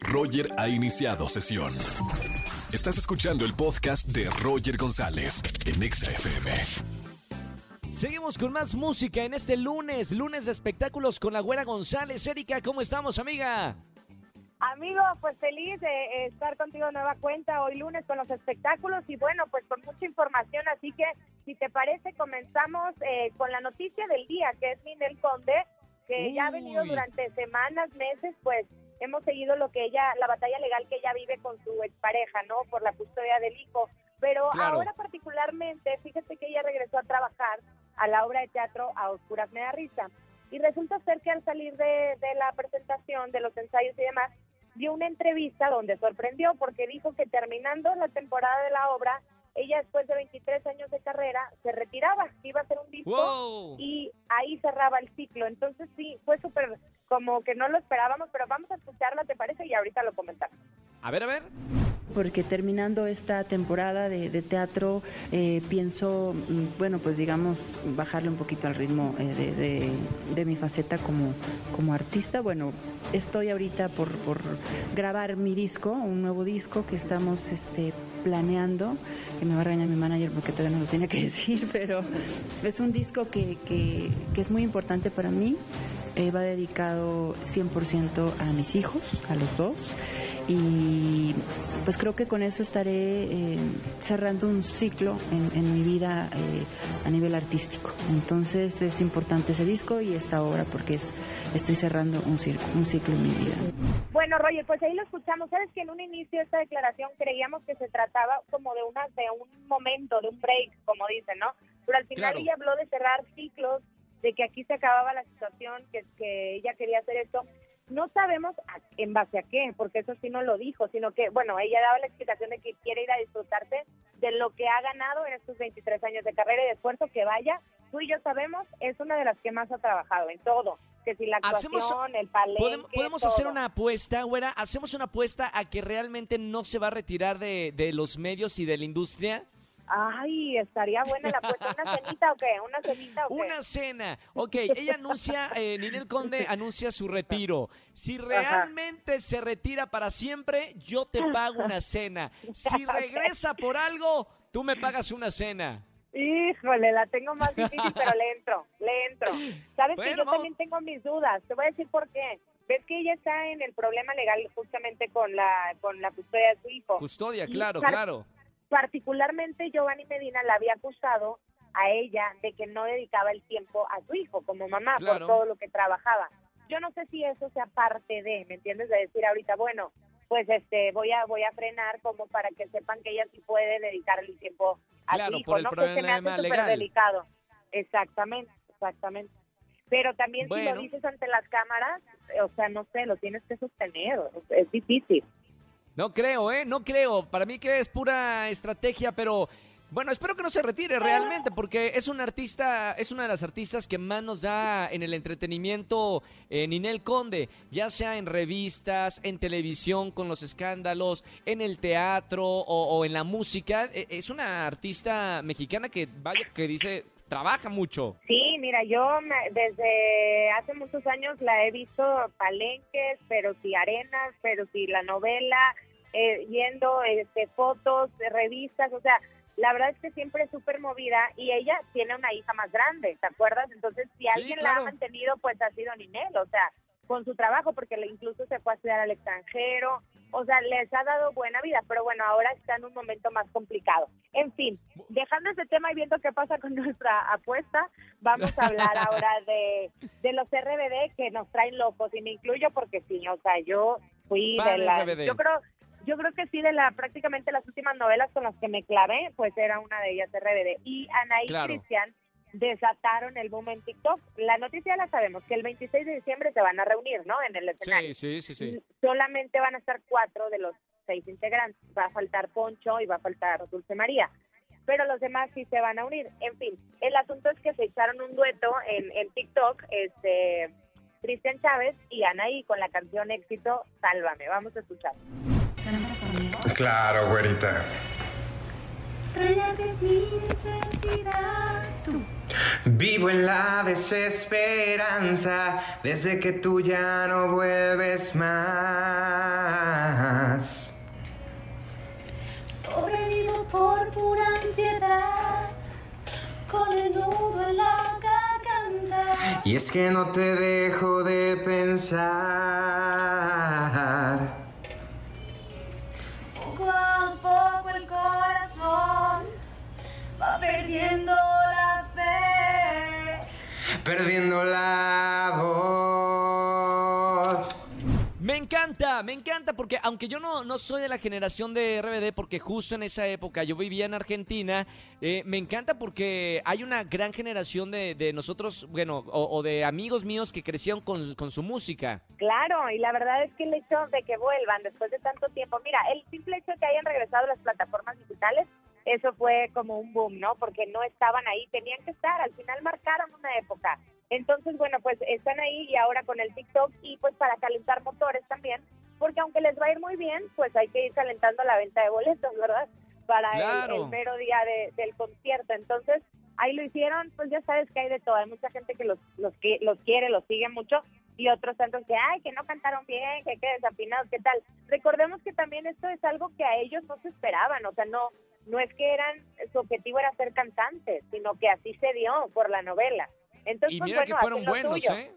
Roger ha iniciado sesión. Estás escuchando el podcast de Roger González en Exa FM. Seguimos con más música en este lunes, lunes de espectáculos con la güera González. Erika, ¿cómo estamos, amiga? Amigo, pues feliz de estar contigo de nueva cuenta hoy lunes con los espectáculos y bueno, pues con mucha información, así que si te parece comenzamos eh, con la noticia del día, que es Ninel Conde, que ya ha venido durante semanas, meses, pues hemos seguido lo que ella, la batalla legal que ella vive con su expareja, ¿no? Por la custodia del hijo. Pero Claro. ahora particularmente, fíjate que ella regresó a trabajar a la obra de teatro A Oscuras Me da Risa. Y resulta ser que al salir de, de la presentación, de los ensayos y demás, dio una entrevista donde sorprendió porque dijo que terminando la temporada de la obra, ella después de 23 años de carrera se retiraba, iba a hacer un disco ¡Wow! y ahí cerraba el ciclo. Entonces sí, fue súper como que no lo esperábamos, pero vamos a escucharla, ¿te parece? Y ahorita lo comentamos. A ver, a ver. porque terminando esta temporada de, teatro eh, pienso, mm, bueno, pues digamos, bajarle un poquito al ritmo eh, de, mi faceta como, como artista. Bueno, estoy ahorita por, grabar mi disco, un nuevo disco que estamos este, planeando, que me va a regañar mi manager porque todavía no lo tenía que decir, pero es un disco que, que es muy importante para mí. Eh, va dedicado 100% a mis hijos, a los dos. Y pues creo que con eso estaré eh, cerrando un ciclo en, en mi vida eh, a nivel artístico. Entonces es importante ese disco y esta obra porque es, estoy cerrando un, circo, un ciclo en mi vida. Bueno, Roger, pues ahí lo escuchamos. Sabes que en un inicio de esta declaración creíamos que se trataba como de una de un momento, de un break, como dicen, ¿no? Pero al final Claro. ella habló de cerrar ciclos, de que aquí se acababa la situación, que, que ella quería hacer esto. No sabemos a- en base a qué, porque eso sí no lo dijo, sino que, bueno, ella daba la explicación de que quiere ir a disfrutarse de lo que ha ganado en estos 23 años de carrera y de esfuerzo que vaya. Tú y yo sabemos, es una de las que más ha trabajado en todo. Que si la actuación, Hacemos- el palenque, Podem- podemos hacer una apuesta, güera. Hacemos una apuesta a que realmente no se va a retirar de, de los medios y de la industria. Ay, estaría buena la apuesta. ¿Una cenita o qué? ¿Una cenita o qué? Una cena. Ok, ella anuncia, eh, Ninel Conde anuncia su retiro. Si realmente se retira para siempre, yo te pago una cena. Si regresa por algo, tú me pagas una cena. Híjole, la tengo más difícil, pero le entro, le entro. Sabes que yo también tengo mis dudas. Te voy a decir por qué. Ves que ella está en el problema legal justamente con la con la custodia de su hijo. Custodia, claro, claro. Particularmente Giovanni Medina la había acusado a ella de que no dedicaba el tiempo a su hijo como mamá Claro. por todo lo que trabajaba. Yo no sé si eso sea parte de, ¿me entiendes? De decir ahorita, bueno, pues este voy a voy a frenar como para que sepan que ella sí puede dedicar el tiempo a Claro, su hijo, por el ¿no? Que se me problema hace legal. delicado. Exactamente, exactamente. Pero también si lo dices ante las cámaras, o sea, no sé, lo tienes que sostener, es difícil. No creo, ¿eh? No creo. Para mí que es pura estrategia, pero bueno, espero que no se retire realmente, porque es un artista, es una de las artistas que más nos da en el entretenimiento eh, Ninel Conde, ya sea en revistas, en televisión con los escándalos, en el teatro o, o en la música. Eh, Es una artista mexicana que, vaya, que dice, trabaja mucho. Sí, mira, yo me- desde hace muchos años la he visto palenques, pero sí arenas, pero sí la novela, eh, yendo este, fotos, revistas, o sea, la verdad es que siempre es súper movida y ella tiene una hija más grande, ¿te acuerdas? Entonces, si alguien la claro. ha mantenido, pues ha sido Ninel, o sea, con su trabajo, porque incluso se fue a estudiar al extranjero, o sea, les ha dado buena vida, pero bueno, ahora está en un momento más complicado. En fin, dejando ese tema y viendo qué pasa con nuestra apuesta, vamos a hablar ahora de, de los RBD que nos traen locos, y me incluyo porque sí, o sea, yo fui de la... RBD. Yo creo, yo creo que sí, de la prácticamente las últimas novelas con las que me clavé, pues era una de ellas RBD. Y Anaí Claro. Cristian desataron el boom en TikTok. La noticia la sabemos, que el 26 de diciembre se van a reunir, ¿no? En el escenario. Sí, sí, sí, sí. Solamente van a estar cuatro de los seis integrantes. Va a faltar Poncho y va a faltar Dulce María. Pero los demás sí se van a unir. En fin, el asunto es que se echaron un dueto en, en TikTok, este, Cristian Chávez y Anaí con la canción éxito Sálvame. Vamos a escuchar. Claro, güerita estrellarte sin necesidad tú. Vivo en la desesperanza desde que tú ya no vuelves más. Sobrevivo por pura ansiedad, con el nudo en la garganta. Y es que no te dejo de pensar. Perdiendo la voz. Me encanta, me encanta, porque aunque yo no, no soy de la generación de RBD, porque justo en esa época yo vivía en Argentina, eh, me encanta porque hay una gran generación de, de nosotros, bueno, o, o de amigos míos que crecieron con, con su música. Claro, y la verdad es que el hecho de que vuelvan después de tanto tiempo, mira, el simple hecho de que hayan regresado a las plataformas digitales, eso fue como un boom, ¿no? Porque no estaban ahí, tenían que estar, al final marcaron una época. Entonces, bueno, pues están ahí y ahora con el TikTok y pues para calentar motores también, porque aunque les va a ir muy bien, pues hay que ir calentando la venta de boletos, ¿verdad? Para el- Claro. el, mero día de- del concierto. Entonces, ahí lo hicieron, pues ya sabes que hay de todo. Hay mucha gente que los, los, los quiere, los sigue mucho y otros tantos que, ay, que no cantaron bien, que qué desafinados, qué tal. Recordemos que también esto es algo que a ellos no se esperaban, o sea, no no es que eran su objetivo era ser cantantes, sino que así se dio por la novela. Entonces, Y pues, mira bueno, que fueron buenos. ¿eh?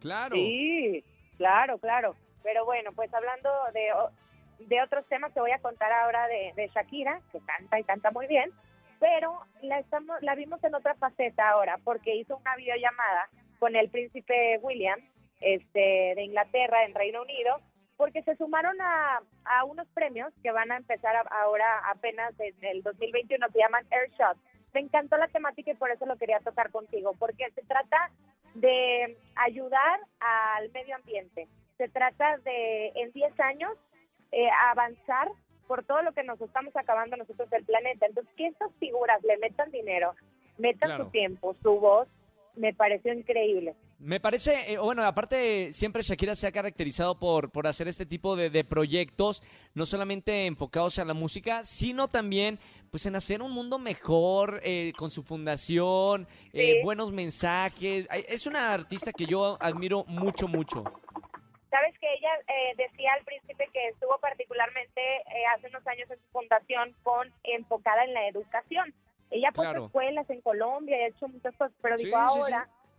Claro. Sí, claro, claro. Pero bueno, pues hablando de, de otros temas, te voy a contar ahora de, de Shakira, que canta y canta muy bien, pero la, estamos, la vimos en otra faceta ahora, porque hizo una videollamada con el príncipe William este, de Inglaterra, en Reino Unido, porque se sumaron a, a unos premios que van a empezar a- ahora apenas en el 2021, se llaman Airshot. Me encantó la temática y por eso lo quería tocar contigo, porque se trata de ayudar al medio ambiente. Se trata de, en 10 años, eh, avanzar por todo lo que nos estamos acabando nosotros del planeta. Entonces, que estas figuras le metan dinero, metan Claro. su tiempo, su voz, me pareció increíble. Me parece, eh, bueno, aparte siempre Shakira se ha caracterizado por, por hacer este tipo de, de proyectos, no solamente enfocados a la música, sino también pues en hacer un mundo mejor eh, con su fundación, eh, Sí. buenos mensajes. Es una artista que yo admiro mucho, mucho. Sabes que ella eh, decía al príncipe que estuvo particularmente eh, hace unos años en su fundación con enfocada en la educación. Ella ha puesto Claro. escuelas en Colombia y ha hecho muchas cosas, pero Sí, dijo sí.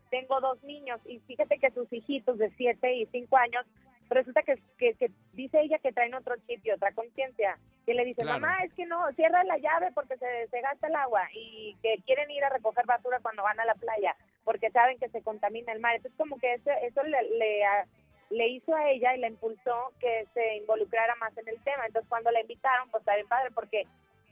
Tengo dos niños y fíjate que sus hijitos de 7 y 5 años resulta que, que, que dice ella que traen otro chip y otra conciencia, que le dice, Claro. mamá, es que no, cierra la llave porque se, se gasta el agua y que quieren ir a recoger basura cuando van a la playa porque saben que se contamina el mar. Entonces como que eso, eso le, le, le hizo a ella y la impulsó que se involucrara más en el tema. Entonces cuando la invitaron, pues está bien padre porque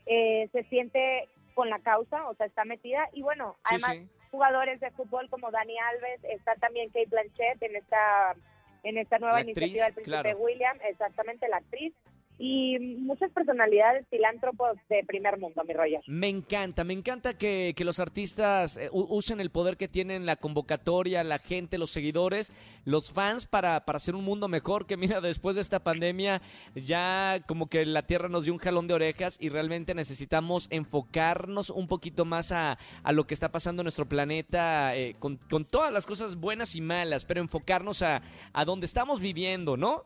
eh, se siente con la causa, o sea, está metida y bueno, Sí, además sí. Jugadores de fútbol como Dani Alves, está también Kate Blanchett en esta en esta nueva La actriz, iniciativa del príncipe claro. William, exactamente la actriz y muchas personalidades filántropos de primer mundo, mi Roger. Me encanta, me encanta que, que los artistas eh, usen el poder que tienen la convocatoria, la gente, los seguidores, los fans para, para hacer un mundo mejor. Que mira, después de esta pandemia ya como que la Tierra nos dio un jalón de orejas y realmente necesitamos enfocarnos un poquito más a, a lo que está pasando en nuestro planeta eh, con, con todas las cosas buenas y malas, pero enfocarnos a, a donde estamos viviendo, ¿no?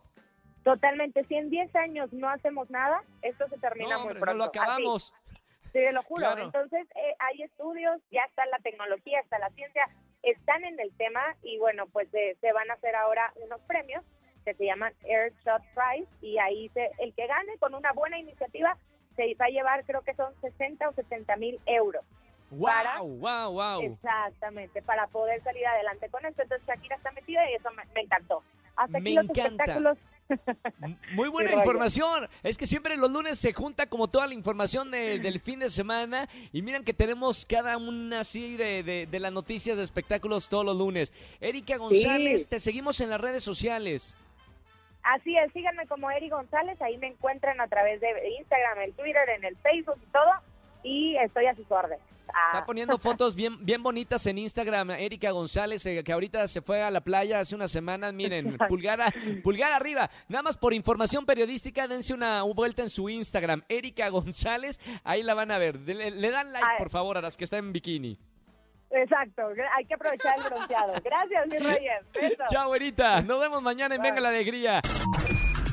Totalmente, si en 10 años no hacemos nada, esto se termina No, muy hombre, pronto. no lo Así. acabamos. Sí, te lo juro. Claro. Entonces, eh, hay estudios, ya está la tecnología, está la ciencia, están en el tema y bueno, pues eh, se van a hacer ahora unos premios que se llaman Airshot Prize y ahí se, el que gane con una buena iniciativa se va a llevar, creo que son 60 o 70 mil euros. Para- ¡Wow! ¡Wow! ¡Wow! Exactamente, para poder salir adelante con esto. Entonces Shakira está metida y eso me, me encantó. Hasta aquí Me los encanta. espectáculos. Muy buena información. Es que siempre los lunes se junta como toda la información de- del fin de semana. Y miren que tenemos cada una así de, de- de las noticias de espectáculos todos los lunes. Erika González, te seguimos en las redes sociales. Así es, síganme como Eri González, ahí me encuentran a través de Instagram, el Twitter, en el Facebook y todo, y estoy a sus órdenes. Ah, Está poniendo fotos bien, bien bonitas en Instagram. Erika González, eh, que ahorita se fue a la playa hace unas semanas. Miren, pulgar, a- pulgar arriba. Nada más por información periodística, dense una vuelta en su Instagram. Erika González, ahí la van a ver. Le, le dan like, por favor, a las que están en bikini. Exacto, hay que aprovechar el bronceado. Gracias, mi Reyes. Besos. Chao, Erita. Nos vemos mañana en Bye. Venga la Alegría.